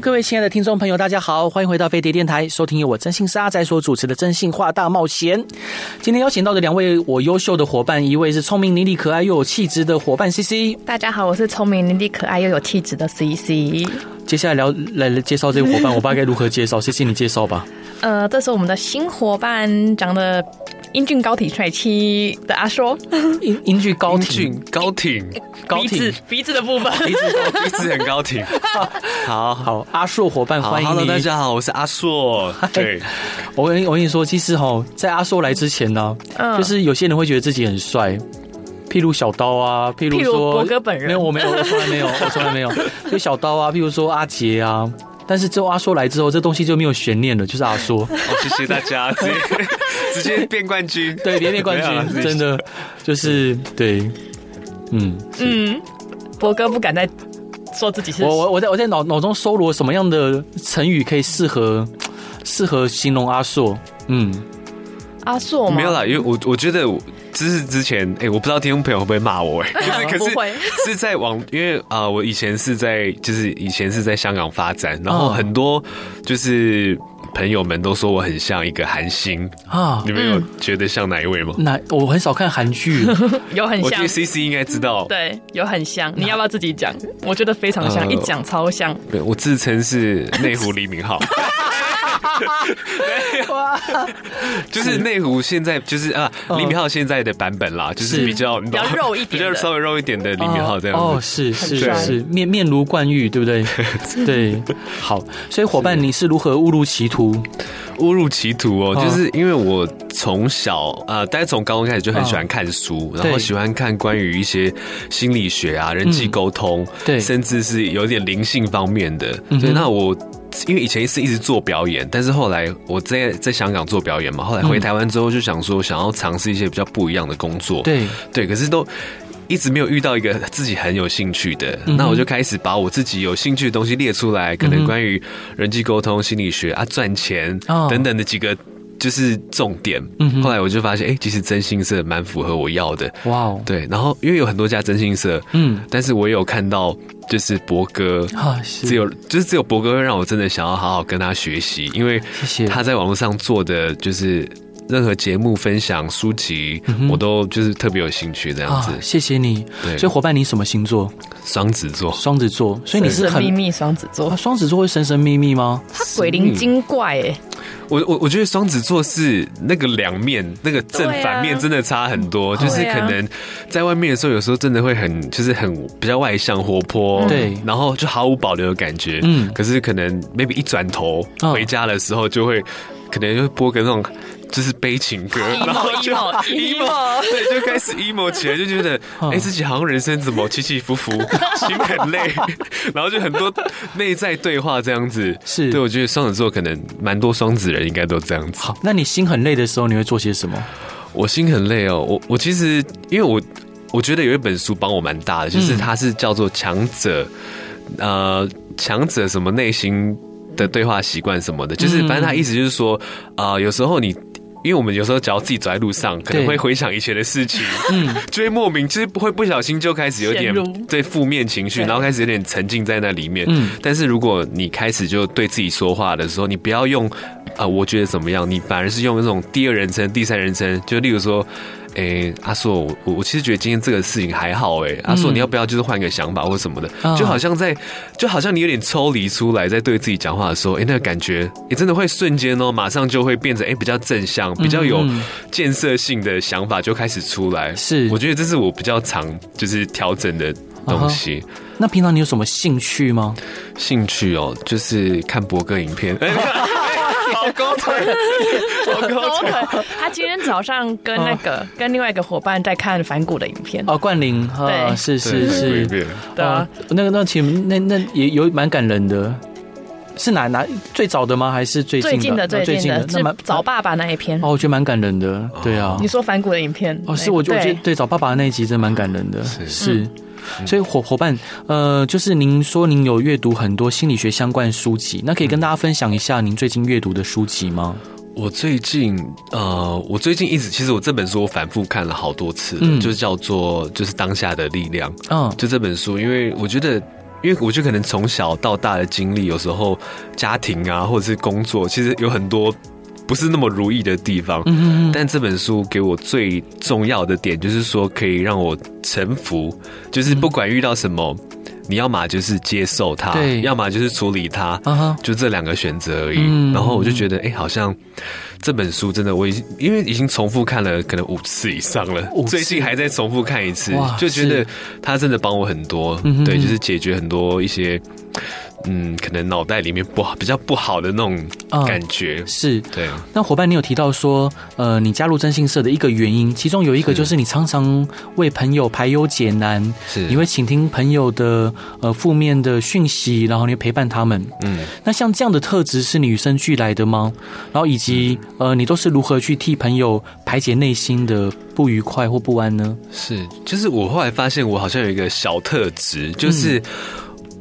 各位亲爱的听众朋友，大家好，欢迎回到飞碟电台，收听由我征信社阿宅所主持的《真心话大冒险》。今天邀请到的两位我优秀的伙伴，一位是聪明伶俐、可爱又有气质的伙伴 CC。大家好，我是聪明伶俐、可爱又有气质的 CC。接下来聊来来介绍这个伙伴，我不知道该如何介绍，CC 你介绍吧。呃，这是我们的新伙伴，长得英俊高挺帅气的阿硕。英英俊高挺，高挺，高挺鼻子鼻子的部分，鼻子鼻子很高挺。好好，阿硕伙伴欢迎你。Hello，大家好，我是阿硕。对，我跟我跟你说，其实哈，在阿硕来之前呢，嗯，就是有些人会觉得自己很帅。譬如小刀啊，譬如说博哥本人，没有，我没有，我从来没有，我从来没有。就小刀啊，譬如说阿杰啊，但是之后阿硕来之后，这东西就没有悬念了，就是阿硕。好，谢谢大家，直接 直接变冠军，对，连变冠军，真的就是对，嗯嗯，博哥不敢再说自己是。我我我在我在脑脑中搜罗什么样的成语可以适合适合形容阿硕？嗯，阿硕没有啦，因为我我觉得。这是之前哎、欸，我不知道听众朋友会不会骂我哎、欸，可是 是在网，因为啊、呃，我以前是在就是以前是在香港发展，然后很多就是朋友们都说我很像一个韩星啊，你们有觉得像哪一位吗？那我很少看韩剧，有很像，我觉得 CC 应该知道，对，有很像，你要不要自己讲？我觉得非常像，呃、一讲超像。对，我自称是内湖李敏镐。哇，就是内湖现在就是啊，李敏镐现在的版本啦，就是比较比较肉一点，比较稍微肉一点的李敏镐这样。哦，是是是，面面如冠玉，对不对？对，好，所以伙伴，你是如何误入歧途？误入歧途哦，就是因为我从小啊，大概从高中开始就很喜欢看书，然后喜欢看关于一些心理学啊、人际沟通，对，甚至是有点灵性方面的。对，那我。因为以前是一直做表演，但是后来我在在香港做表演嘛，后来回台湾之后就想说想要尝试一些比较不一样的工作，对。对，可是都一直没有遇到一个自己很有兴趣的，嗯、那我就开始把我自己有兴趣的东西列出来，可能关于人际沟通、心理学啊、赚钱等等的几个。就是重点，后来我就发现，哎、欸，其实真心社蛮符合我要的。哇哦，对，然后因为有很多家真心社，嗯，但是我也有看到，就是博哥，只有就是只有博哥会让我真的想要好好跟他学习，因为他在网络上做的就是任何节目分享书籍，我都就是特别有兴趣这样子。谢谢你。对，所以伙伴，你什么星座？双子座。双子座，所以你是很秘密双子座。双子座会神神秘秘吗？他鬼灵精怪哎。我我我觉得双子座是那个两面，那个正反面真的差很多。啊、就是可能在外面的时候，有时候真的会很，就是很比较外向活泼，对，然后就毫无保留的感觉。嗯，可是可能 maybe 一转头回家的时候，就会可能就播个那种。就是悲情歌，然后就 emo，对，就开始 emo 起来，就觉得 哎、欸，自己好像人生怎么起起伏伏，心很累，然后就很多内在对话这样子。是，对，我觉得双子座可能蛮多双子人应该都这样子。好，那你心很累的时候，你会做些什么？我心很累哦，我我其实因为我我觉得有一本书帮我蛮大的，就是它是叫做强者，呃，强者什么内心的对话习惯什么的，就是反正他意思就是说，啊、呃，有时候你。因为我们有时候只要自己走在路上，可能会回想以前的事情，嗯，就会莫名就是不会不小心就开始有点对负面情绪，然后开始有点沉浸在那里面。嗯，但是如果你开始就对自己说话的时候，你不要用啊、呃，我觉得怎么样，你反而是用那种第二人称、第三人称，就例如说。哎、欸，阿硕，我我其实觉得今天这个事情还好哎、欸。阿硕，你要不要就是换个想法或什么的？嗯、就好像在，就好像你有点抽离出来，在对自己讲话的时候，哎、欸，那个感觉，你、欸、真的会瞬间哦，马上就会变成哎、欸、比较正向、比较有建设性的想法就开始出来。是，我觉得这是我比较常就是调整的东西。那平常你有什么兴趣吗？兴趣哦，就是看博哥影片。他今天早上跟那个跟另外一个伙伴在看反骨的影片。哦，冠霖，对，是是是，对啊，那个那其实那那也有蛮感人的，是哪哪最早的吗？还是最最近的最近的？那么找爸爸那一篇。哦，我觉得蛮感人的。对啊，你说反骨的影片。哦，是我觉得对。找爸爸的那一集真的蛮感人的，是。所以伙伙伴，呃，就是您说您有阅读很多心理学相关书籍，那可以跟大家分享一下您最近阅读的书籍吗？我最近呃，我最近一直其实我这本书我反复看了好多次，嗯，就叫做就是当下的力量，嗯，就这本书，因为我觉得，因为我觉得可能从小到大的经历，有时候家庭啊或者是工作，其实有很多不是那么如意的地方，嗯，但这本书给我最重要的点就是说，可以让我臣服，就是不管遇到什么。你要么就是接受它，对，要么就是处理它，uh huh. 就这两个选择而已。嗯、然后我就觉得，哎、欸，好像这本书真的，我已经因为已经重复看了可能五次以上了，最近还在重复看一次，就觉得它真的帮我很多，对，就是解决很多一些。嗯，可能脑袋里面不好，比较不好的那种感觉、嗯、是。对，那伙伴，你有提到说，呃，你加入征信社的一个原因，其中有一个就是你常常为朋友排忧解难，是，你会倾听朋友的呃负面的讯息，然后你会陪伴他们。嗯，那像这样的特质是你与生俱来的吗？然后以及呃，你都是如何去替朋友排解内心的不愉快或不安呢？是，就是我后来发现，我好像有一个小特质，就是。嗯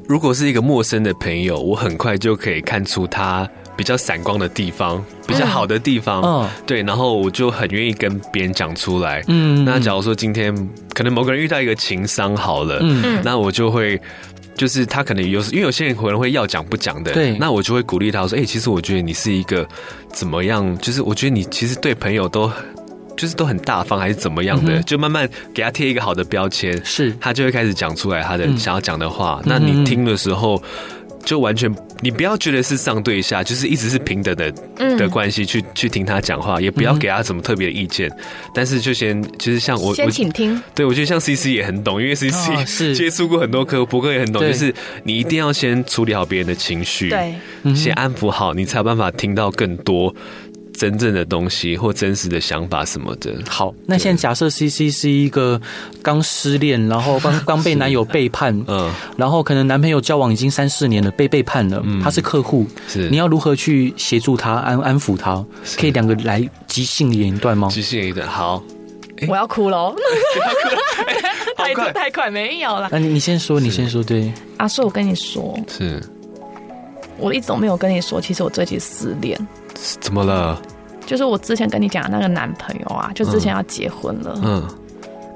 如果是一个陌生的朋友，我很快就可以看出他比较闪光的地方，比较好的地方。嗯，对，然后我就很愿意跟别人讲出来。嗯，那假如说今天可能某个人遇到一个情商好了，嗯，那我就会就是他可能有，因为有些人可能会要讲不讲的，对，那我就会鼓励他说：“哎，其实我觉得你是一个怎么样？就是我觉得你其实对朋友都。”就是都很大方还是怎么样的，嗯、就慢慢给他贴一个好的标签，是。他就会开始讲出来他的想要讲的话。嗯、那你听的时候，就完全你不要觉得是上对下，就是一直是平等的的关系去去听他讲话，也不要给他什么特别的意见。但是就先就是像我，先请听。对，我觉得像 CC 也很懂，因为 CC、哦、是。接触过很多客户，博哥也很懂，就是你一定要先处理好别人的情绪，对，先安抚好，你才有办法听到更多。真正的东西或真实的想法什么的。好，那现在假设 CC 是一个刚失恋，然后刚 刚被男友背叛，嗯，然后可能男朋友交往已经三四年了，被背叛了，嗯，他是客户，是。你要如何去协助他安安抚他？可以两个来即兴演一段吗？即兴演一段，好，我要哭了，太快。太快没有了。那你你先说，你先说，对，阿硕，我跟你说，是。我一直都没有跟你说，其实我最近失恋。怎么了？就是我之前跟你讲的那个男朋友啊，就之前要结婚了。嗯。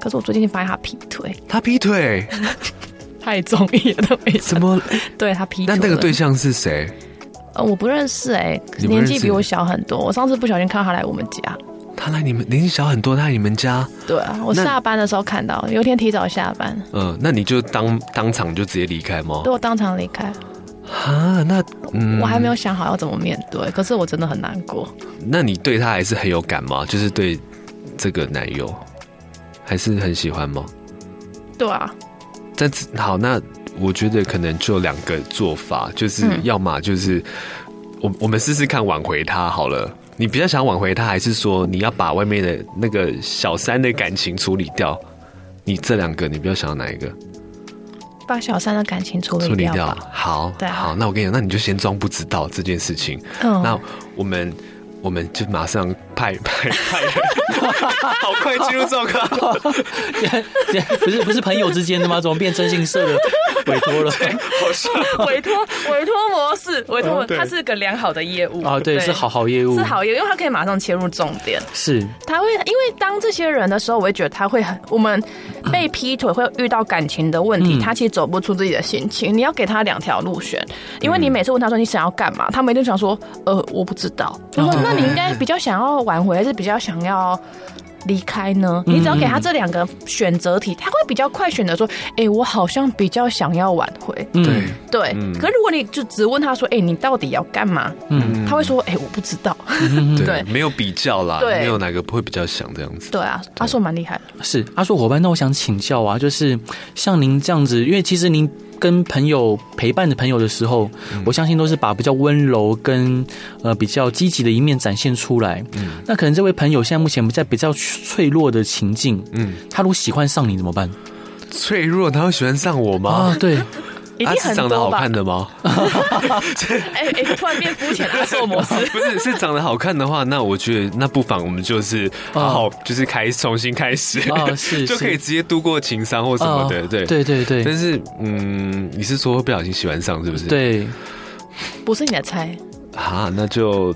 可是我最近发现他劈腿。他劈腿？太中意了，都没什么。对他劈腿。那那个对象是谁？呃，我不认识哎，年纪比我小很多。我上次不小心看到他来我们家。他来你们年纪小很多，他来你们家？对啊，我下班的时候看到，有一天提早下班。嗯，那你就当当场就直接离开吗？对，我当场离开。啊，那嗯，我还没有想好要怎么面对，可是我真的很难过。那你对他还是很有感吗？就是对这个男友还是很喜欢吗？对啊。但好，那我觉得可能就两个做法，就是要么就是我我们试试看挽回他好了。你比较想挽回他，还是说你要把外面的那个小三的感情处理掉？你这两个，你比较想要哪一个？把小三的感情处理掉，处理掉。好，对啊，好，那我跟你讲，那你就先装不知道这件事情。嗯，那我们我们就马上派派派人，好快进入状况。不是不是朋友之间的吗？怎么变真心社的委托了？好像委托委托模式，委托它是个良好的业务啊，对，是好好业务，是好业务，因为它可以马上切入重点。是，他会因为当这些人的时候，我会觉得他会很我们。被劈腿会遇到感情的问题，他其实走不出自己的心情。你要给他两条路选，因为你每次问他说你想要干嘛，他们一定想说，呃，我不知道。他说，那你应该比较想要挽回，还是比较想要？离开呢？你只要给他这两个选择题，他会比较快选择说：“哎，我好像比较想要挽回。”对对。可是如果你就只问他说：“哎，你到底要干嘛？”嗯，他会说：“哎，我不知道。”对，没有比较啦，没有哪个不会比较想这样子。对啊，阿硕蛮厉害的。是阿硕伙伴，那我想请教啊，就是像您这样子，因为其实您。跟朋友陪伴的朋友的时候，嗯、我相信都是把比较温柔跟呃比较积极的一面展现出来。嗯，那可能这位朋友现在目前在比较脆弱的情境，嗯，他如果喜欢上你怎么办？脆弱，他会喜欢上我吗？啊，对，一定很长得好看的吗？哎哎，突然变肤浅阿硕模式。不是，是长得好看的话，那我觉得那不妨我们就是好好就是开重新开始哦，是 就可以直接度过情伤或什么的，对对对对。但是嗯，你是说不小心喜欢上是不是？对，不是你的菜啊，那就。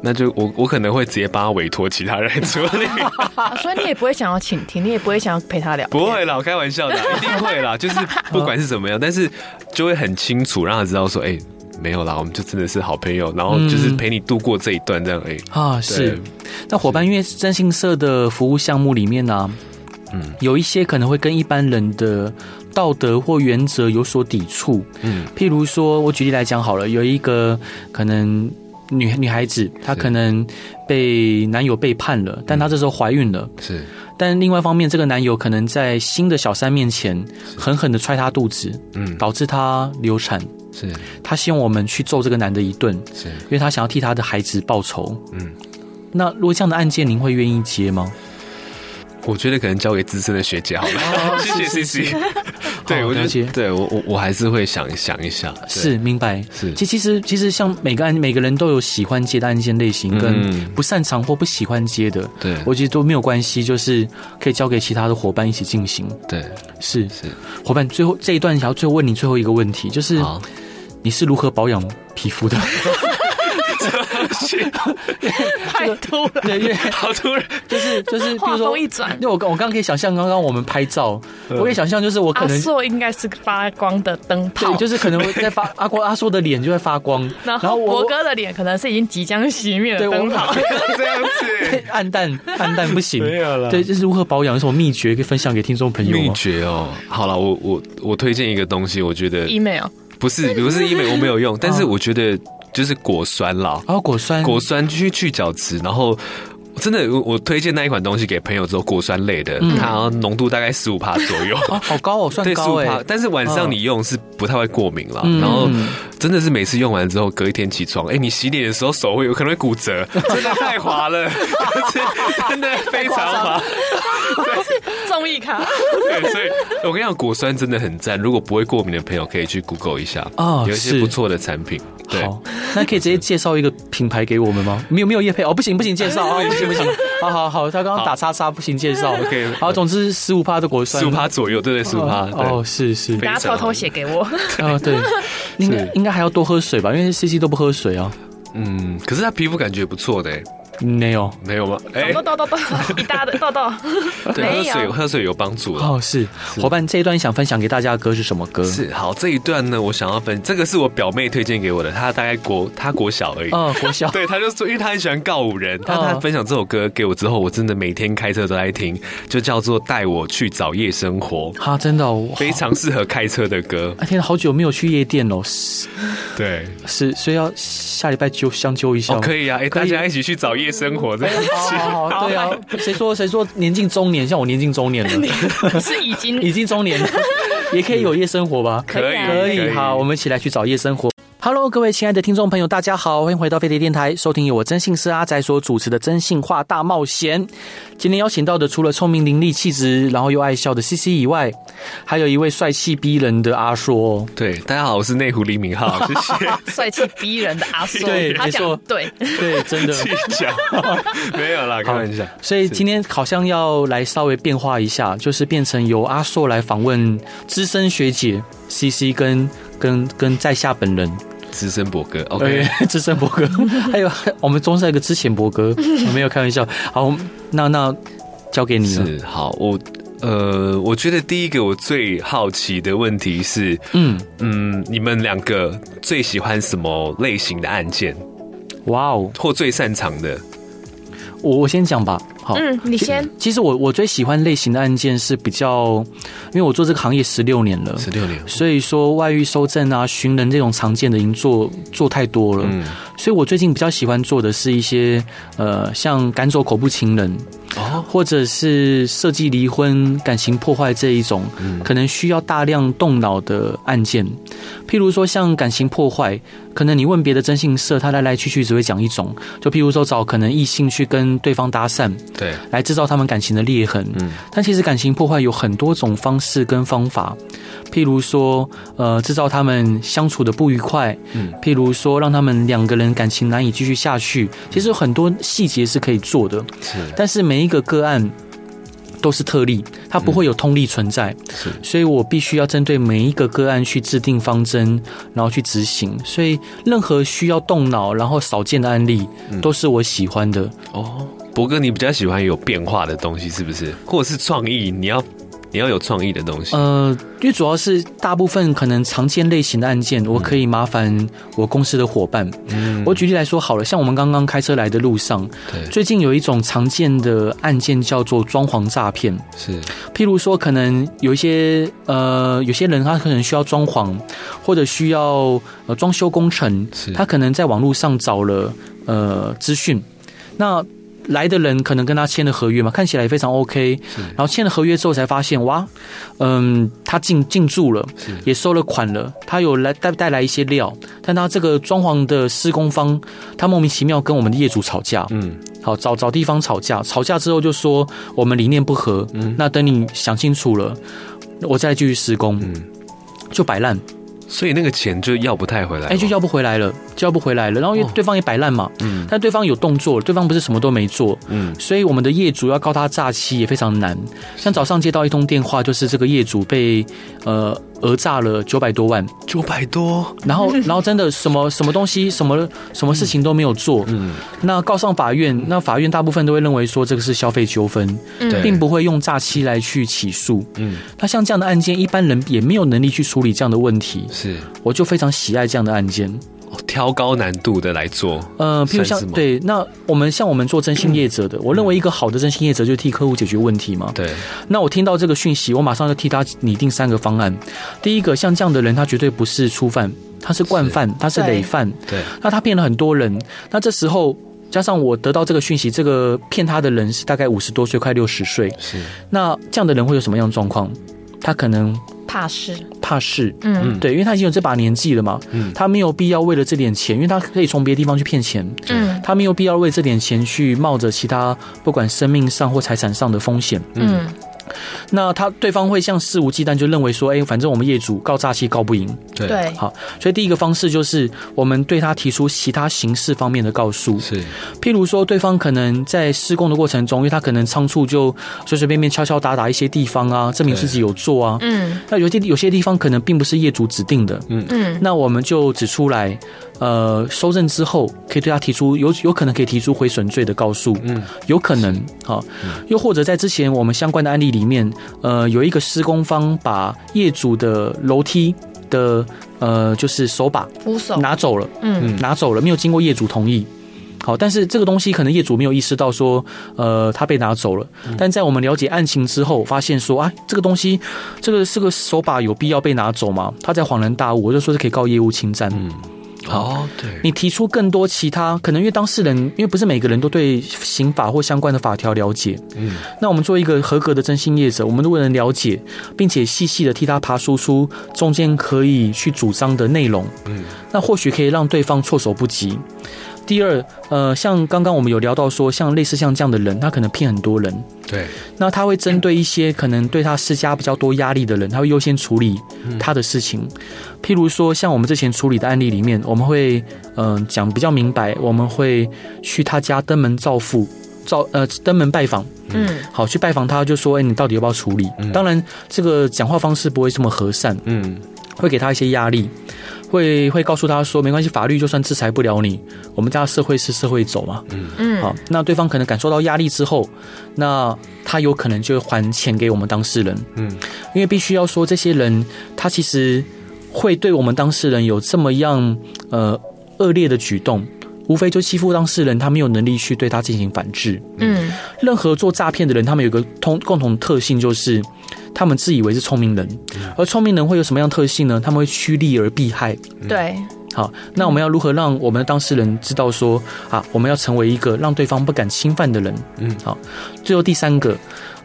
那就我我可能会直接帮他委托其他人处理，所以你也不会想要倾听，你也不会想要陪他聊。不会啦，我开玩笑的，一定会啦。就是不管是怎么样，但是就会很清楚让他知道说，哎、欸，没有啦，我们就真的是好朋友，然后就是陪你度过这一段这样。哎、欸、啊，是。那伙伴，因为征信社的服务项目里面呢、啊，嗯，有一些可能会跟一般人的道德或原则有所抵触。嗯，譬如说，我举例来讲好了，有一个可能。女女孩子，她可能被男友背叛了，但她这时候怀孕了。是，但另外一方面，这个男友可能在新的小三面前狠狠的踹她肚子，嗯，导致她流产。是，她希望我们去揍这个男的一顿，是，因为她想要替她的孩子报仇。嗯，那如果这样的案件，您会愿意接吗？我觉得可能交给资深的学姐好了。谢谢 CC。对，我觉得对我我我还是会想想一下。是，明白。是，其其实其实像每个案每个人都有喜欢接的案件类型，跟不擅长或不喜欢接的。对，我觉得都没有关系，就是可以交给其他的伙伴一起进行。对，是是。伙伴，最后这一段想要最后问你最后一个问题，就是你是如何保养皮肤的？太突然，对，因为好突然，就是就是，比如说一转，因为我刚我刚可以想象，刚刚我们拍照，我可以想象，就是我可能阿硕应该是发光的灯泡，对，就是可能会 在发阿光阿硕的脸就会发光，然后博哥的脸可能是已经即将熄灭的灯泡，这样子，暗淡暗淡不行，没有了。对，就是如何保养？有什么秘诀可以分享给听众朋友？秘诀哦，好了，我我我推荐一个东西，我觉得 email 不是不是 email，我没有用，但是我觉得。就是果酸啦，哦，果酸，果酸去去角质，然后真的，我我推荐那一款东西给朋友之后，果酸类的，嗯、它浓度大概十五帕左右，啊，好高哦，算高哎，但是晚上你用是不太会过敏了，嗯、然后真的是每次用完之后，隔一天起床，哎、欸，你洗脸的时候手会有可能会骨折，真的太滑了，真的非常滑。综艺咖。对，所以我跟你讲，果酸真的很赞。如果不会过敏的朋友，可以去 Google 一下哦，有一些不错的产品。对，那可以直接介绍一个品牌给我们吗？没有，没有业配哦，不行，不行，介绍啊，不行，不行。好好好，他刚刚打叉叉，不行，介绍。OK，好，总之十五趴的果酸，十五趴左右，对对，十五趴。哦，是是，大家偷偷写给我。哦，对，应该应该还要多喝水吧，因为 CC 都不喝水啊。嗯，可是他皮肤感觉不错的。没有，没有吗？哎，痘痘痘痘，一大的痘痘。对，喝水喝水有帮助哦。是，伙伴，这一段想分享给大家的歌是什么歌？是，好，这一段呢，我想要分，这个是我表妹推荐给我的，她大概国，她国小而已。哦，国小。对，她就说，因为她很喜欢告五人，她她分享这首歌给我之后，我真的每天开车都在听，就叫做《带我去找夜生活》。哈，真的，非常适合开车的歌。啊，天，好久没有去夜店了。对，是，所以要下礼拜就相揪一下。可以啊，哎，大家一起去找夜生活这样。好，好，对啊，谁说谁说年近中年，像我年近中年了，是已经已经中年了，也可以有夜生活吧？可以，可以，好，我们一起来去找夜生活。Hello，各位亲爱的听众朋友，大家好，欢迎回到飞碟电台，收听由我真信师阿仔所主持的《真信话大冒险》。今天邀请到的，除了聪明伶俐、气质，然后又爱笑的 CC 以外，还有一位帅气逼人的阿硕。对，大家好，我是内湖李明浩，谢谢。帅气逼人的阿硕，对，没错，对，对，真的。没有啦，开玩笑。所以今天好像要来稍微变化一下，就是变成由阿硕来访问资深学姐 CC 跟跟跟在下本人。资深博哥，OK，资深博哥，还有我们中山一个之前博哥，我没有开玩笑。好，那那交给你了。是，好，我呃，我觉得第一个我最好奇的问题是，嗯嗯，你们两个最喜欢什么类型的案件？哇哦，或最擅长的？我我先讲吧。好，嗯，你先。其实我我最喜欢类型的案件是比较，因为我做这个行业十六年了，十六年，所以说外遇收证啊、寻人这种常见的已经做做太多了，嗯，所以我最近比较喜欢做的是一些呃，像赶走恐怖情人。哦，或者是设计离婚、感情破坏这一种，可能需要大量动脑的案件。譬如说，像感情破坏，可能你问别的征信社，他来来去去只会讲一种。就譬如说，找可能异性去跟对方搭讪，对，来制造他们感情的裂痕。嗯，但其实感情破坏有很多种方式跟方法。譬譬如说，呃，制造他们相处的不愉快，嗯，譬如说，让他们两个人感情难以继续下去。其实有很多细节是可以做的，是。但是每一个个案都是特例，它不会有通例存在，是。所以我必须要针对每一个个案去制定方针，然后去执行。所以任何需要动脑然后少见的案例，都是我喜欢的。哦，博哥，你比较喜欢有变化的东西，是不是？或者是创意？你要。你要有创意的东西。呃，因为主要是大部分可能常见类型的案件，我可以麻烦我公司的伙伴。嗯，我举例来说好了，像我们刚刚开车来的路上，对，最近有一种常见的案件叫做装潢诈骗。是，譬如说，可能有一些呃，有些人他可能需要装潢，或者需要呃装修工程，是，他可能在网络上找了呃资讯，那。来的人可能跟他签了合约嘛，看起来也非常 OK。然后签了合约之后才发现，哇，嗯，他进进驻了，也收了款了，他有来带带来一些料，但他这个装潢的施工方，他莫名其妙跟我们的业主吵架，嗯，好找找地方吵架，吵架之后就说我们理念不合，嗯，那等你想清楚了，我再继续施工，嗯，就摆烂。所以那个钱就要不太回来，哎，就要不回来了，就要不回来了。然后因为对方也摆烂嘛，嗯，但对方有动作，对方不是什么都没做，嗯，所以我们的业主要告他诈欺也非常难。像早上接到一通电话，就是这个业主被呃。讹诈了九百多万，九百多，然后，然后真的什么什么东西，什么什么事情都没有做，嗯，那告上法院，那法院大部分都会认为说这个是消费纠纷，嗯，并不会用诈欺来去起诉，嗯，那像这样的案件，一般人也没有能力去处理这样的问题，是，我就非常喜爱这样的案件。挑高难度的来做，呃，譬如像对，那我们像我们做征信业者的，我认为一个好的征信业者就是替客户解决问题嘛。对，那我听到这个讯息，我马上就替他拟定三个方案。第一个，像这样的人，他绝对不是初犯，他是惯犯，他是累犯。对，那他骗了很多人。那这时候加上我得到这个讯息，这个骗他的人是大概五十多岁，快六十岁。是，那这样的人会有什么样的状况？他可能。怕事，怕事，嗯，对，因为他已经有这把年纪了嘛，嗯，他没有必要为了这点钱，因为他可以从别的地方去骗钱，嗯，他没有必要为这点钱去冒着其他不管生命上或财产上的风险，嗯。那他对方会像肆无忌惮，就认为说，哎，反正我们业主告诈欺告不赢，对，好，所以第一个方式就是我们对他提出其他形式方面的告诉，是，譬如说对方可能在施工的过程中，因为他可能仓促就随随便便敲敲打打一些地方啊，证明自己有做啊，嗯，那有些有些地方可能并不是业主指定的，嗯。嗯，那我们就指出来。呃，收证之后可以对他提出有有可能可以提出毁损罪的告诉，嗯，有可能，好，又或者在之前我们相关的案例里面，呃，有一个施工方把业主的楼梯的呃就是手把扶手。拿走了，嗯，拿走了，没有经过业主同意，好，但是这个东西可能业主没有意识到说，呃，他被拿走了，但在我们了解案情之后，发现说啊，这个东西这个这个手把有必要被拿走吗？他在恍然大悟，我就说是可以告业务侵占，嗯。哦，对，你提出更多其他可能，因为当事人，因为不是每个人都对刑法或相关的法条了解，嗯，那我们作为一个合格的征信业者，我们如果能了解，并且细细的替他爬输出中间可以去主张的内容，嗯，那或许可以让对方措手不及。第二，呃，像刚刚我们有聊到说，像类似像这样的人，他可能骗很多人。对。那他会针对一些可能对他施加比较多压力的人，他会优先处理他的事情。嗯、譬如说，像我们之前处理的案例里面，我们会嗯、呃、讲比较明白，我们会去他家登门造父，造呃登门拜访。嗯。好，去拜访他，就说，哎，你到底要不要处理？嗯、当然，这个讲话方式不会这么和善。嗯。会给他一些压力。会会告诉他说，没关系，法律就算制裁不了你，我们家社会是社会走嘛。嗯嗯。好，那对方可能感受到压力之后，那他有可能就会还钱给我们当事人。嗯，因为必须要说，这些人他其实会对我们当事人有这么样呃恶劣的举动，无非就欺负当事人，他没有能力去对他进行反制。嗯，任何做诈骗的人，他们有个通共同特性就是。他们自以为是聪明人，而聪明人会有什么样特性呢？他们会趋利而避害。对，好，那我们要如何让我们的当事人知道说啊，我们要成为一个让对方不敢侵犯的人？嗯，好。最后第三个，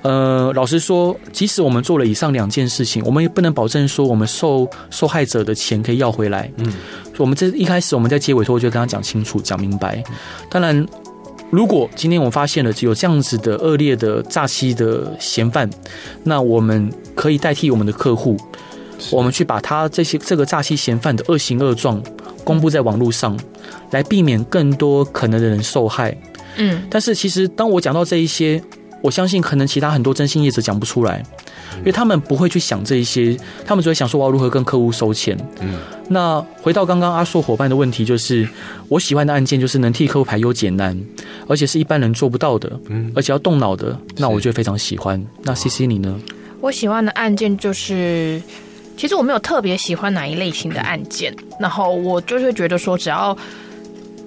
呃，老实说，即使我们做了以上两件事情，我们也不能保证说我们受受害者的钱可以要回来。嗯，我们这一开始我们在接委托就跟他讲清楚、讲明白。当然。如果今天我们发现了有这样子的恶劣的诈欺的嫌犯，那我们可以代替我们的客户我们去把他这些这个诈欺嫌犯的恶行恶状公布在网络上，来避免更多可能的人受害。嗯，但是其实当我讲到这一些，我相信可能其他很多征信业者讲不出来，因为他们不会去想这一些，他们只会想说我要如何跟客户收钱。嗯，那回到刚刚阿硕伙伴的问题，就是我喜欢的案件就是能替客户排忧解难，而且是一般人做不到的，嗯，而且要动脑的，那我就非常喜欢。那 CC 你呢？我喜欢的案件就是，其实我没有特别喜欢哪一类型的案件，然后我就是觉得说只要。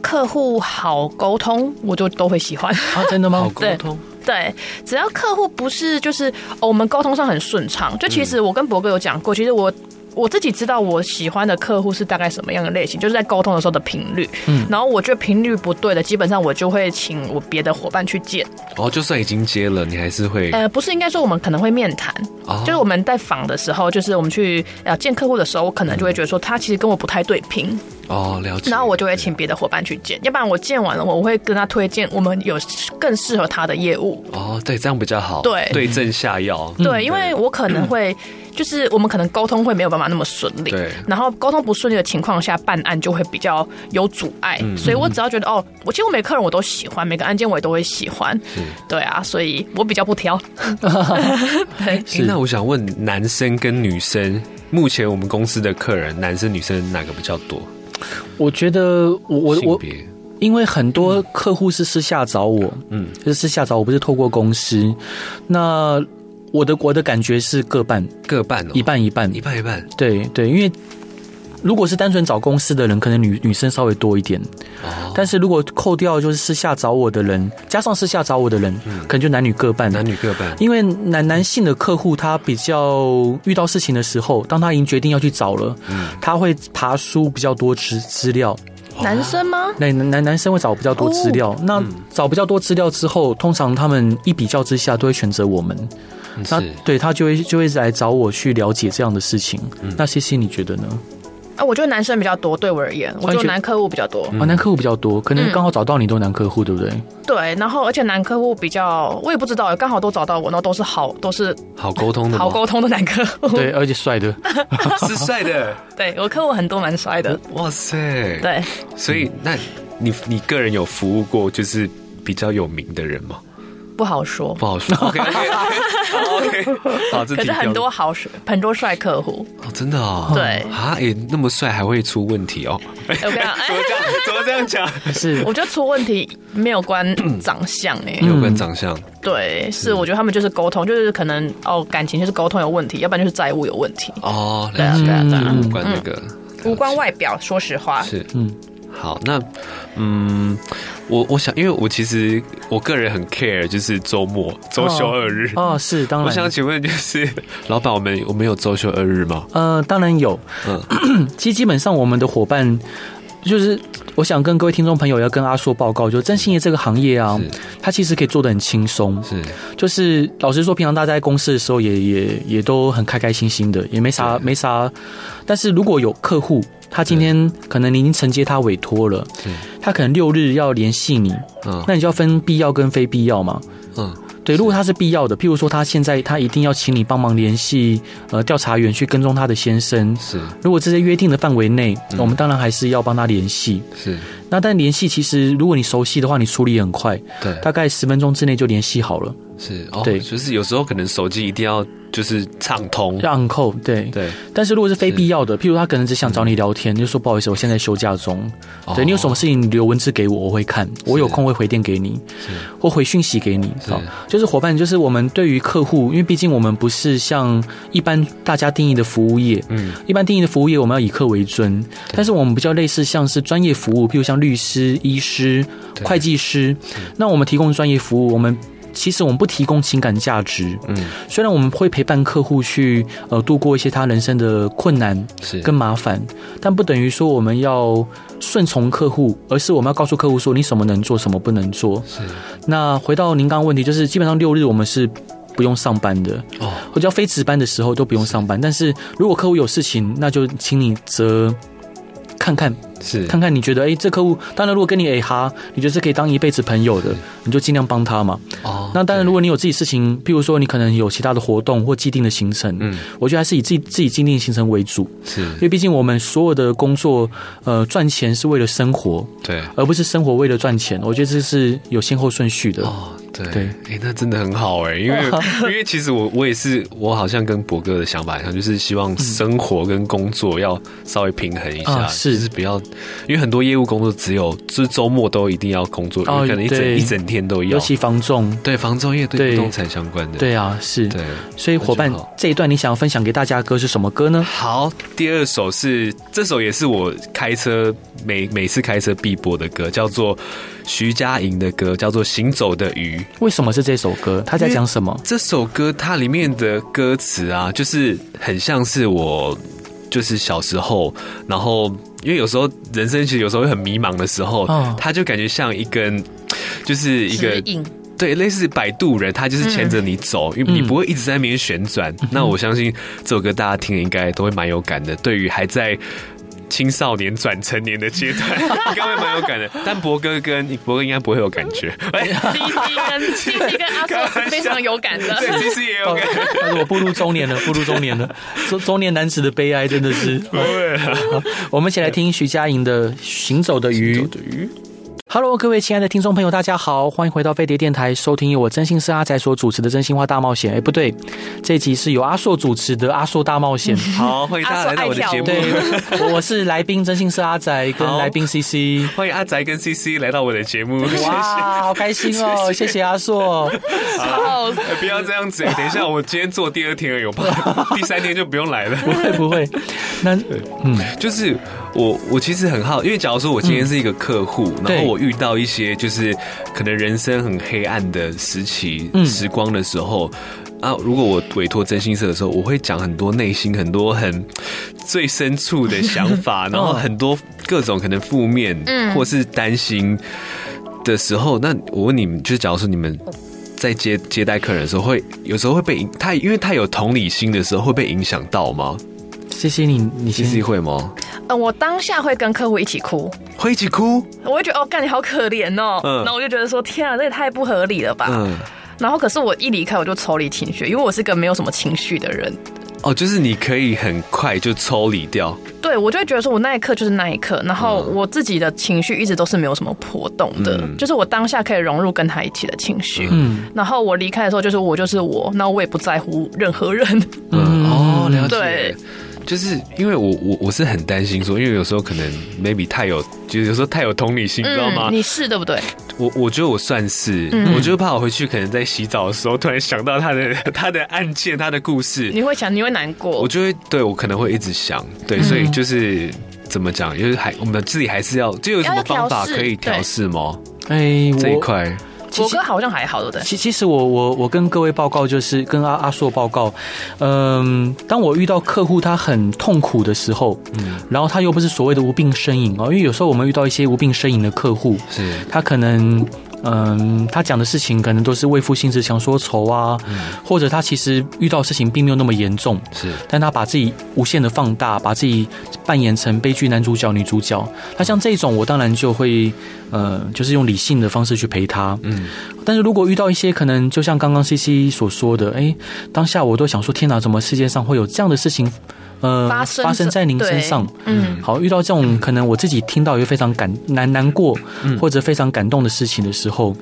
客户好沟通，我就都会喜欢啊！真的吗？好 沟通，对，只要客户不是就是、哦、我们沟通上很顺畅，就其实我跟博哥有讲过，其实我。我自己知道我喜欢的客户是大概什么样的类型，就是在沟通的时候的频率。嗯，然后我觉得频率不对的，基本上我就会请我别的伙伴去见。哦，就算已经接了，你还是会？呃，不是，应该说我们可能会面谈。哦，就是我们在访的时候，就是我们去呃见客户的时候，我可能就会觉得说他其实跟我不太对频。哦，了解。然后我就会请别的伙伴去见，要不然我见完了，我会跟他推荐我们有更适合他的业务。哦，对，这样比较好。对，对症下药。对，因为我可能会。就是我们可能沟通会没有办法那么顺利，对。然后沟通不顺利的情况下，办案就会比较有阻碍。嗯。所以我只要觉得哦，我几乎每个客人我都喜欢，每个案件我也都会喜欢。是。对啊，所以我比较不挑。对。那我想问，男生跟女生，目前我们公司的客人，男生女生哪个比较多？我觉得我我我，因为很多客户是私下找我，嗯，就是私下找我，不是透过公司，那。我的我的感觉是各半各半，哦，一半一半，一半一半。对对，因为如果是单纯找公司的人，可能女女生稍微多一点。哦。但是如果扣掉就是私下找我的人，加上私下找我的人，嗯，可能就男女各半。男女各半。因为男男性的客户他比较遇到事情的时候，当他已经决定要去找了，嗯，他会爬书比较多资资料。男生吗？男男男生会找比较多资料。哦。那找比较多资料之后，通常他们一比较之下都会选择我们。那对他就会就会来找我去了解这样的事情。嗯、那 CC 你觉得呢？啊，我觉得男生比较多，对我而言，我觉得男客户比较多。啊，男客户比较多，可能刚好找到你都男客户，对不对？对，然后而且男客户比较，我也不知道，刚好都找到我，然后都是好，都是好沟通的，好沟通的男客户。对，而且帅的，是帅的。对，我客户很多蛮帅的。哇塞！对，所以那你你个人有服务过就是比较有名的人吗？不好说，不好说。OK OK OK，好，可是很多好帅，很多帅客户哦，真的哦。对啊，哎，那么帅还会出问题哦。我跟你讲，怎么这样？怎么这样讲？是，我觉得出问题没有关长相哎，没有关长相。对，是，我觉得他们就是沟通，就是可能哦，感情就是沟通有问题，要不然就是债务有问题。哦，对啊，对啊，对啊，无关那个，无关外表。说实话，是，嗯。好，那嗯，我我想，因为我其实我个人很 care，就是周末周休二日哦，哦，是当然。我想请问，就是 老板，我们我们有周休二日吗？呃，当然有。嗯，其实基本上我们的伙伴，就是我想跟各位听众朋友要跟阿硕报告，就征信业这个行业啊，它其实可以做的很轻松。是，就是老实说，平常大家在公司的时候也也也都很开开心心的，也没啥没啥。但是如果有客户，他今天可能你已经承接他委托了，他可能六日要联系你，那你就要分必要跟非必要嘛，嗯，对，如果他是必要的，譬如说他现在他一定要请你帮忙联系呃调查员去跟踪他的先生，是，如果这些约定的范围内，我们当然还是要帮他联系，是，那但联系其实如果你熟悉的话，你处理很快，对，大概十分钟之内就联系好了，是，对，就是有时候可能手机一定要。就是畅通，让扣，对。对。但是如果是非必要的，譬如他可能只想找你聊天，就说不好意思，我现在休假中。对，你有什么事情留文字给我，我会看，我有空会回电给你，或回讯息给你。好，就是伙伴，就是我们对于客户，因为毕竟我们不是像一般大家定义的服务业，嗯，一般定义的服务业我们要以客为尊，但是我们比较类似像是专业服务，譬如像律师、医师、会计师，那我们提供专业服务，我们。其实我们不提供情感价值，嗯，虽然我们会陪伴客户去呃度过一些他人生的困难是跟麻烦，但不等于说我们要顺从客户，而是我们要告诉客户说你什么能做，什么不能做。是。那回到您刚刚问题，就是基本上六日我们是不用上班的哦，或者非值班的时候都不用上班。但是如果客户有事情，那就请你择。看看，是。看看你觉得，哎，这客户，当然如果跟你哎哈，你觉得是可以当一辈子朋友的，你就尽量帮他嘛。哦，那当然，如果你有自己事情，譬如说你可能有其他的活动或既定的行程，嗯，我觉得还是以自己自己既定行程为主，是，因为毕竟我们所有的工作，呃，赚钱是为了生活，对，而不是生活为了赚钱，我觉得这是有先后顺序的。哦对，哎、欸，那真的很好哎，因为 因为其实我我也是，我好像跟博哥的想法一样，就是希望生活跟工作要稍微平衡一下，嗯、是，就是不要，因为很多业务工作只有就是周末都一定要工作，哦、可能一整一整天都要，尤其房仲，对，房仲业对不动产相关的，对，对啊，是，对，所以伙伴这一段你想要分享给大家的歌是什么歌呢？好，第二首是这首也是我开车每每次开车必播的歌，叫做。徐佳莹的歌叫做《行走的鱼》，为什么是这首歌？他在讲什么？这首歌它里面的歌词啊，就是很像是我，就是小时候，然后因为有时候人生其实有时候会很迷茫的时候，他就感觉像一根，就是一个对类似摆渡人，他就是牵着你走，因为你不会一直在那边旋转。那我相信这首歌大家听了应该都会蛮有感的。对于还在。青少年转成年的阶段，应该会蛮有感的。但博哥跟博哥应该不会有感觉。C C 跟 C C 跟阿硕是非常有感的，对 C C 也有感。但是我步入中年了，步入中年了，中中年男子的悲哀真的是。对，我们一起来听徐佳莹的《行走的鱼》。Hello，各位亲爱的听众朋友，大家好，欢迎回到飞碟电台，收听由我真心是阿仔所主持的《真心话大冒险》。哎，不对，这集是由阿硕主持的《阿硕大冒险》。好，欢迎大家来到我的节目。对，我是来宾，真心是阿仔跟来宾 CC。欢迎阿仔跟 CC 来到我的节目。哇，好开心哦！谢谢阿硕。好，不要这样子。等一下，我今天做第二天而已，第三天就不用来了。不会不会。那嗯，就是我我其实很好，因为假如说我今天是一个客户，然后我。遇到一些就是可能人生很黑暗的时期、时光的时候、嗯、啊，如果我委托真心社的时候，我会讲很多内心很多很最深处的想法，然后很多各种可能负面或是担心的时候，那我问你们，就是假如说你们在接接待客人的时候，会有时候会被他，因为他有同理心的时候，会被影响到吗？谢谢你，你谢谢会吗？嗯，我当下会跟客户一起哭，会一起哭，我会觉得哦，干你好可怜哦，嗯，然后我就觉得说，天啊，这也太不合理了吧，嗯，然后可是我一离开，我就抽离情绪，因为我是个没有什么情绪的人，哦，就是你可以很快就抽离掉，对，我就会觉得说我那一刻就是那一刻，然后我自己的情绪一直都是没有什么波动的，嗯，就是我当下可以融入跟他一起的情绪，嗯，然后我离开的时候就是我就是我，那我也不在乎任何人，嗯，哦，了解。对。就是因为我我我是很担心说，因为有时候可能 maybe 太有，就是有时候太有同理心，嗯、知道吗？你是对不对？我我觉得我算是，嗯、我就怕我回去可能在洗澡的时候突然想到他的他的案件，他的故事，你会想，你会难过，我就会对我可能会一直想，对，所以就是、嗯、怎么讲，就是还我们自己还是要，就有什么方法可以调试吗？哎，这一块。我哥好像还好，对不对？其其实我我我跟各位报告，就是跟阿阿硕报告，嗯，当我遇到客户他很痛苦的时候，嗯，然后他又不是所谓的无病呻吟哦，因为有时候我们遇到一些无病呻吟的客户，是，他可能。嗯，他讲的事情可能都是为赋新词强说愁啊，嗯、或者他其实遇到事情并没有那么严重，是，但他把自己无限的放大，把自己扮演成悲剧男主角、女主角。那像这种，我当然就会，呃，就是用理性的方式去陪他。嗯，但是如果遇到一些可能，就像刚刚 CC 所说的，哎，当下我都想说，天哪，怎么世界上会有这样的事情？呃，发生，发生在您身上，嗯，好，遇到这种可能我自己听到也非常感难难过，或者非常感动的事情的时候，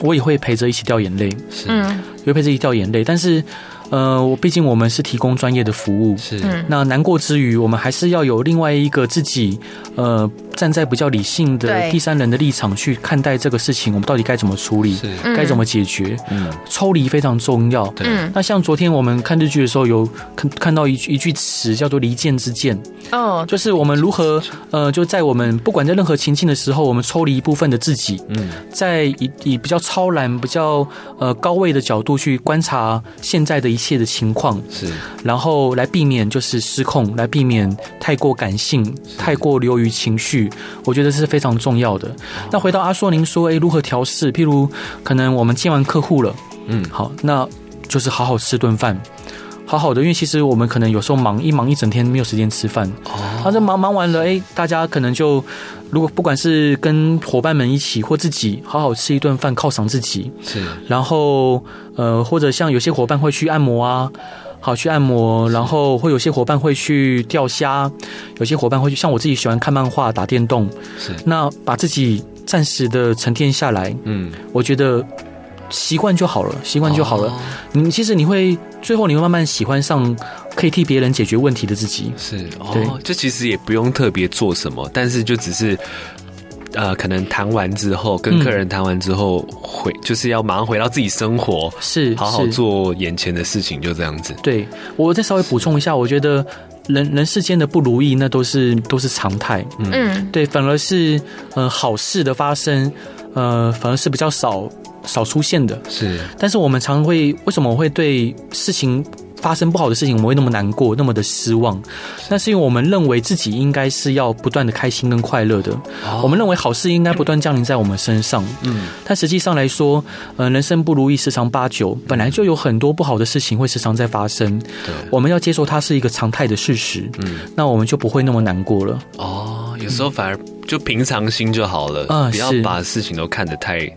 我也会陪着一起掉眼泪，是，也会陪着一起掉眼泪，但是。呃，我毕竟我们是提供专业的服务，是。那难过之余，我们还是要有另外一个自己，呃，站在比较理性的第三人的立场去看待这个事情，我们到底该怎么处理，是该怎么解决？嗯，抽离非常重要。对。那像昨天我们看日剧的时候，有看看到一句一句词叫做“离间之剑”，哦，就是我们如何，呃，就在我们不管在任何情境的时候，我们抽离一部分的自己，嗯，在以以比较超然、比较呃高位的角度去观察现在的。一切的情况是，然后来避免就是失控，来避免太过感性，太过流于情绪，我觉得是非常重要的。那回到阿硕，您说，诶，如何调试？譬如可能我们见完客户了，嗯，好，那就是好好吃顿饭，好好的，因为其实我们可能有时候忙一忙一整天没有时间吃饭，哦，他这忙忙完了，哎，大家可能就如果不管是跟伙伴们一起或自己好好吃一顿饭犒赏自己，是，然后呃或者像有些伙伴会去按摩啊。好，去按摩，然后会有些伙伴会去钓虾，有些伙伴会去，像我自己喜欢看漫画、打电动，是。那把自己暂时的沉淀下来，嗯，我觉得习惯就好了，习惯就好了。你、哦、其实你会最后你会慢慢喜欢上可以替别人解决问题的自己，是，哦，这、哦、其实也不用特别做什么，但是就只是。呃，可能谈完之后，跟客人谈完之后，回、嗯、就是要马上回到自己生活，是好好做眼前的事情，就这样子。对，我再稍微补充一下，我觉得人人世间的不如意，那都是都是常态。嗯，对，反而是呃好事的发生，呃，反而是比较少少出现的。是，但是我们常会为什么会对事情？发生不好的事情，我们会那么难过，那么的失望。那是因为我们认为自己应该是要不断的开心跟快乐的。哦。我们认为好事应该不断降临在我们身上。嗯。但实际上来说，呃，人生不如意十常八九，本来就有很多不好的事情会时常在发生。对。我们要接受它是一个常态的事实。嗯。那我们就不会那么难过了。哦，有时候反而就平常心就好了。嗯。不要把事情都看得太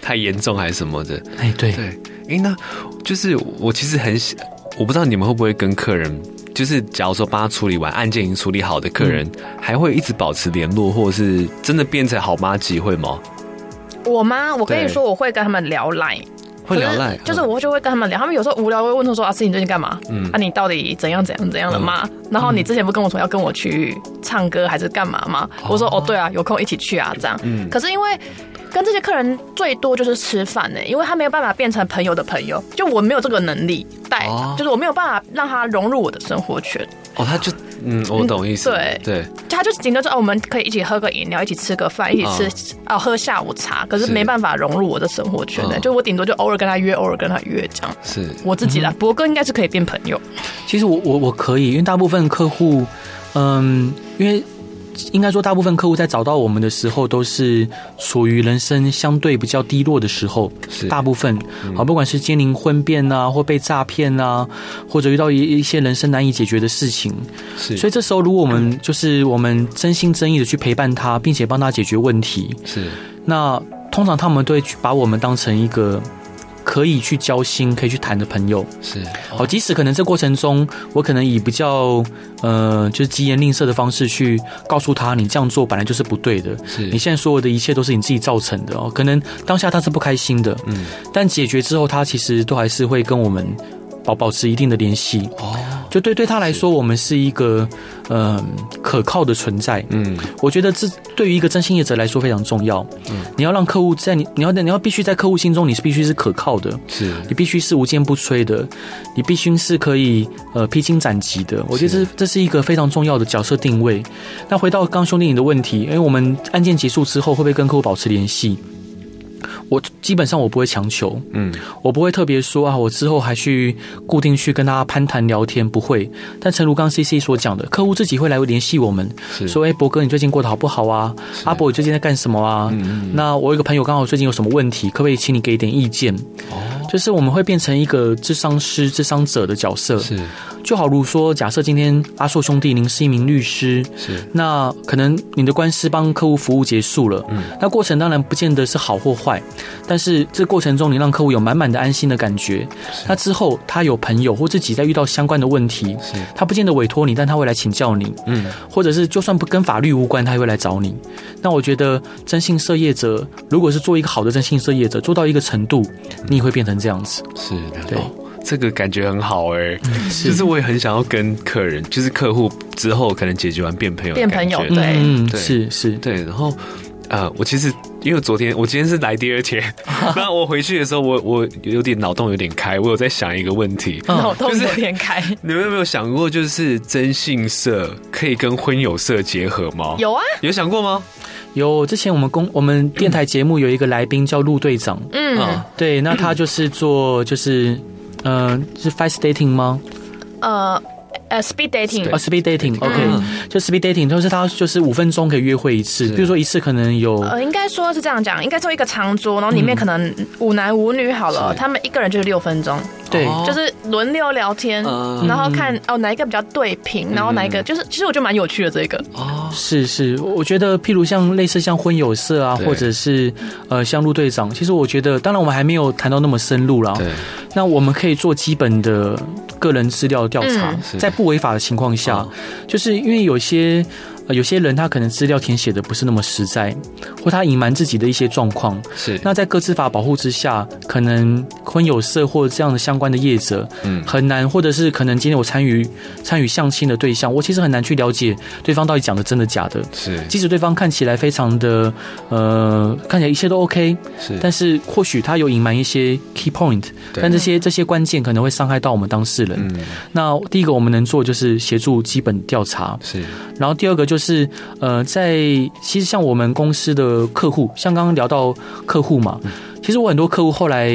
太严重还是什么的。哎，对对。哎，那就是我其实很喜。我不知道你们会不会跟客人，就是假如说帮他处理完案件已经处理好的客人，嗯、还会一直保持联络，或者是真的变成好妈机会吗？我吗？我跟你说，我会跟他们聊赖，会聊赖，就是我就会跟他们聊。他们有时候无聊会问他说：“阿、啊、思，你最近干嘛？嗯，啊，你到底怎样怎样怎样的吗？嗯、然后你之前不跟我说要跟我去唱歌还是干嘛吗？”哦、我说：“哦，对啊，有空一起去啊，这样。”嗯，可是因为。跟这些客人最多就是吃饭呢，因为他没有办法变成朋友的朋友，就我没有这个能力带，就是我没有办法让他融入我的生活圈。哦，他就嗯，我懂意思。对对，就他就顶多说哦，我们可以一起喝个饮料，一起吃个饭，一起吃哦喝下午茶，可是没办法融入我的生活圈的。就我顶多就偶尔跟他约，偶尔跟他约这样。是我自己的博哥应该是可以变朋友。其实我我我可以，因为大部分客户，嗯，因为。应该说，大部分客户在找到我们的时候，都是处于人生相对比较低落的时候。是大部分啊，不管是经历婚变啊，或被诈骗啊，或者遇到一一些人生难以解决的事情。是，所以这时候，如果我们就是我们真心真意的去陪伴他，并且帮他解决问题，是，那通常他们都会把我们当成一个。可以去交心，可以去谈的朋友。是。好，即使可能这过程中，我可能以比较呃，就是疾言吝啬的方式去告诉他，你这样做本来就是不对的，是。你现在所有的一切都是你自己造成的哦。可能当下他是不开心的，嗯，但解决之后，他其实都还是会跟我们保保持一定的联系哦。就对对他来说，我们是一个嗯、呃、可靠的存在。嗯，我觉得这对于一个征信业者来说非常重要。嗯，你要让客户在你，你要你要必须在客户心中，你是必须是可靠的。是，你必须是无坚不摧的，你必须是可以呃披荆斩棘的。我觉得这这是一个非常重要的角色定位。那回到刚刚兄弟你的问题，因为我们案件结束之后会不会跟客户保持联系？我基本上我不会强求，嗯，我不会特别说啊，我之后还去固定去跟他攀谈聊天，不会。但诚如刚 CC 所讲的，客户自己会来联系我们，说，哎，博哥，你最近过得好不好啊？阿博，你最近在干什么啊？那我有一个朋友刚好最近有什么问题，可不可以请你给一点意见？哦，就是我们会变成一个智商师、智商者的角色，是。就好如说，假设今天阿硕兄弟，您是一名律师，是。那可能你的官司帮客户服务结束了，嗯，那过程当然不见得是好或坏。但是这过程中，你让客户有满满的安心的感觉。那之后，他有朋友或自己在遇到相关的问题，是他不见得委托你，但他会来请教你。嗯，或者是就算不跟法律无关，他也会来找你。那我觉得，征信社业者如果是做一个好的征信社业者，做到一个程度，你也会变成这样子。是的，对，这个感觉很好哎、欸。嗯，是。就是我也很想要跟客人，就是客户之后可能解决完变朋友，变朋友，对，嗯，对，是是，对，然后。呃，我其实因为昨天我今天是来第二天，那我回去的时候，我我有点脑洞有点开，我有在想一个问题，脑洞有点开。你们有没有想过，就是征信社可以跟婚友社结合吗？有啊，有想过吗？有。之前我们公我们电台节目有一个来宾叫陆队长，嗯，对，那他就是做就是嗯、呃、是 fast dating 吗？呃。呃，speed dating，啊，speed dating，OK，就 speed dating，就是他就是五分钟可以约会一次，比如说一次可能有，呃，应该说是这样讲，应该说一个长桌，然后里面可能五男五女好了，他们一个人就是六分钟，对，就是轮流聊天，然后看哦哪一个比较对频，然后哪一个就是，其实我觉得蛮有趣的这个，哦，是是，我觉得譬如像类似像婚友社啊，或者是呃像陆队长，其实我觉得，当然我们还没有谈到那么深入了，对，那我们可以做基本的。个人资料调查，在不违法的情况下，就是因为有些。有些人他可能资料填写的不是那么实在，或他隐瞒自己的一些状况。是。那在各自法保护之下，可能婚友社或这样的相关的业者，嗯，很难，或者是可能今天我参与参与相亲的对象，我其实很难去了解对方到底讲的真的假的。是。即使对方看起来非常的呃，看起来一切都 OK，是。但是或许他有隐瞒一些 key point，但这些这些关键可能会伤害到我们当事人。嗯。那第一个我们能做就是协助基本调查。是。然后第二个就。就是呃，在其实像我们公司的客户，像刚刚聊到客户嘛，其实我很多客户后来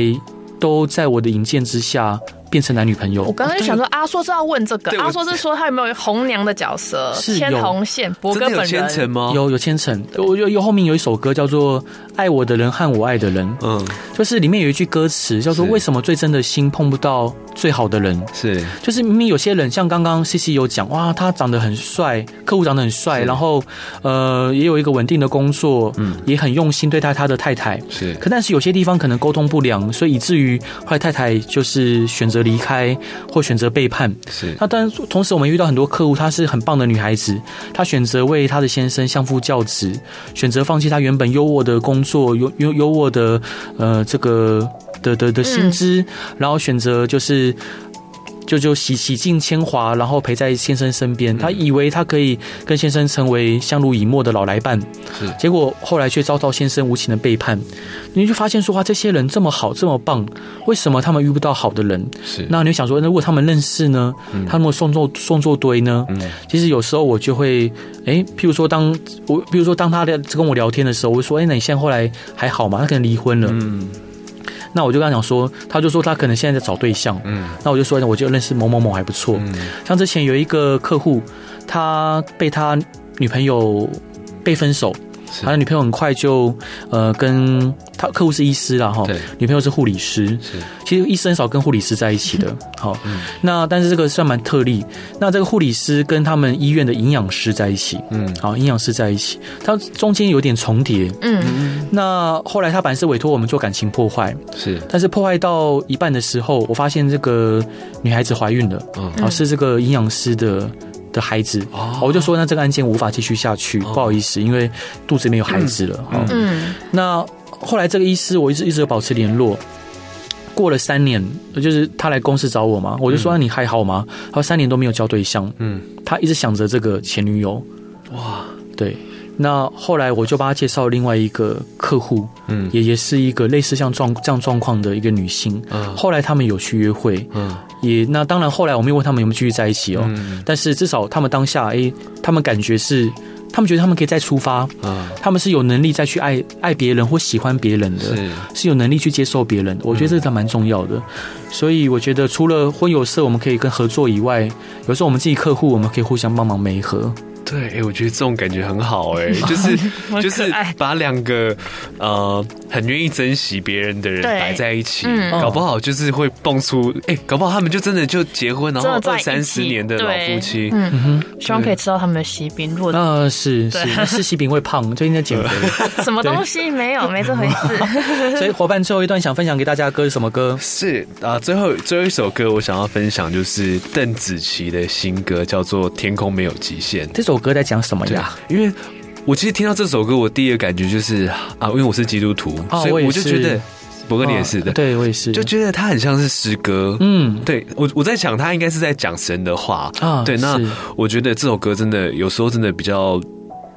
都在我的引荐之下。变成男女朋友，我刚才想说，阿硕是要问这个。阿硕是说他有没有红娘的角色，牵红线，博哥本人有牵成吗？有有牵成。有有有后面有一首歌叫做《爱我的人和我爱的人》，嗯，就是里面有一句歌词叫做“为什么最真的心碰不到最好的人”。是，就是明明有些人像刚刚 CC 有讲，哇，他长得很帅，客户长得很帅，然后呃也有一个稳定的工作，嗯，也很用心对待他的太太，是。可但是有些地方可能沟通不良，所以以至于后来太太就是选择。离开或选择背叛，是。那但，同时我们遇到很多客户，她是很棒的女孩子，她选择为她的先生相夫教子，选择放弃她原本优渥的工作，优优优渥的呃这个的的的薪资，嗯、然后选择就是。就就洗洗尽铅华，然后陪在先生身边。他以为他可以跟先生成为相濡以沫的老来伴，是。结果后来却遭到先生无情的背叛。你就发现说，哇，这些人这么好，这么棒，为什么他们遇不到好的人？是。那你就想说，那如果他们认识呢？嗯、他们送作送作堆呢？嗯。其实有时候我就会，哎，譬如说当我，譬如说当他在跟我聊天的时候，我会说，哎，那你现在后来还好吗？他可能离婚了。嗯。那我就跟他讲说，他就说他可能现在在找对象，嗯，那我就说，我就认识某某某还不错，嗯，像之前有一个客户，他被他女朋友被分手。他的女朋友很快就呃跟他客户是医师了哈，对，女朋友是护理师。是，其实医生很少跟护理师在一起的。好，嗯，那但是这个算蛮特例。那这个护理师跟他们医院的营养师在一起，嗯，好，营养师在一起，他中间有点重叠。嗯，那后来他本来是委托我们做感情破坏，是，但是破坏到一半的时候，我发现这个女孩子怀孕了，嗯，好，是这个营养师的。的孩子，我就说，那这个案件无法继续下去，不好意思，因为肚子里面有孩子了。嗯，那后来这个医师，我一直一直有保持联络。过了三年，就是他来公司找我嘛，我就说，那你还好吗？他说三年都没有交对象。嗯，他一直想着这个前女友。哇，对。那后来我就帮他介绍另外一个客户，嗯，也也是一个类似像状这样状况的一个女性。嗯，后来他们有去约会，嗯，也那当然后来我没有问他们有没有继续在一起哦，嗯，但是至少他们当下，哎、欸，他们感觉是，他们觉得他们可以再出发，嗯，他们是有能力再去爱爱别人或喜欢别人的，是。是有能力去接受别人的。我觉得这个蛮重要的，所以我觉得除了婚友社我们可以跟合作以外，有时候我们自己客户我们可以互相帮忙媒合。对，哎，我觉得这种感觉很好，哎，就是就是把两个呃很愿意珍惜别人的人摆在一起，搞不好就是会蹦出，哎，搞不好他们就真的就结婚，然后二三十年的老夫妻。嗯哼，希望可以吃到他们的喜饼。如果呃是是是喜饼会胖，最近在减肥。什么东西没有？没这回事。所以伙伴最后一段想分享给大家的歌是什么歌？是啊，最后最后一首歌我想要分享就是邓紫棋的新歌，叫做《天空没有极限》。这首。歌在讲什么呀？因为我其实听到这首歌，我第一个感觉就是啊，因为我是基督徒，哦、所以我就觉得博哥你也是的，哦，对我也是，就觉得他很像是诗歌。嗯，对我我在想，他应该是在讲神的话啊。对，那我觉得这首歌真的有时候真的比较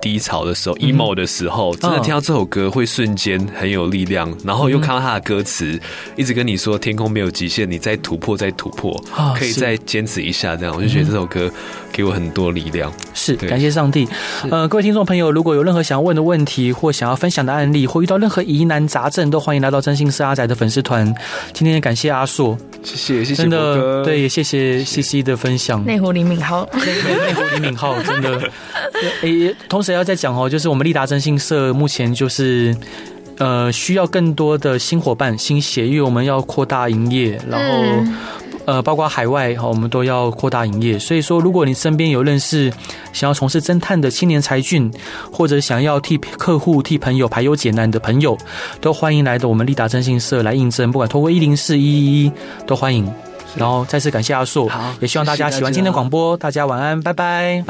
低潮的时候、嗯、emo 的时候，真的听到这首歌会瞬间很有力量。然后又看到他的歌词，一直跟你说天空没有极限，你再突破，再突破，可以再坚持一下。这样，我就觉得这首歌给我很多力量。是，感谢上帝。呃，各位听众朋友，如果有任何想要问的问题，或想要分享的案例，或遇到任何疑难杂症，都欢迎来到真心是阿仔的粉丝团。今天也感谢阿硕，谢谢，谢谢，真的，对，也谢谢 CC 的分享。内湖李敏浩，内湖李敏浩，真的。诶，同时要再讲哦，就是我们利达征信社目前就是呃需要更多的新伙伴、新血，因为我们要扩大营业，然后。嗯呃，包括海外哈，我们都要扩大营业。所以说，如果你身边有认识想要从事侦探的青年才俊，或者想要替客户、替朋友排忧解难的朋友，都欢迎来到我们利达征信社来应征。不管通过一零四一一一，都欢迎。然后再次感谢阿硕，也希望大家喜欢今天的广播。大家晚安，拜拜。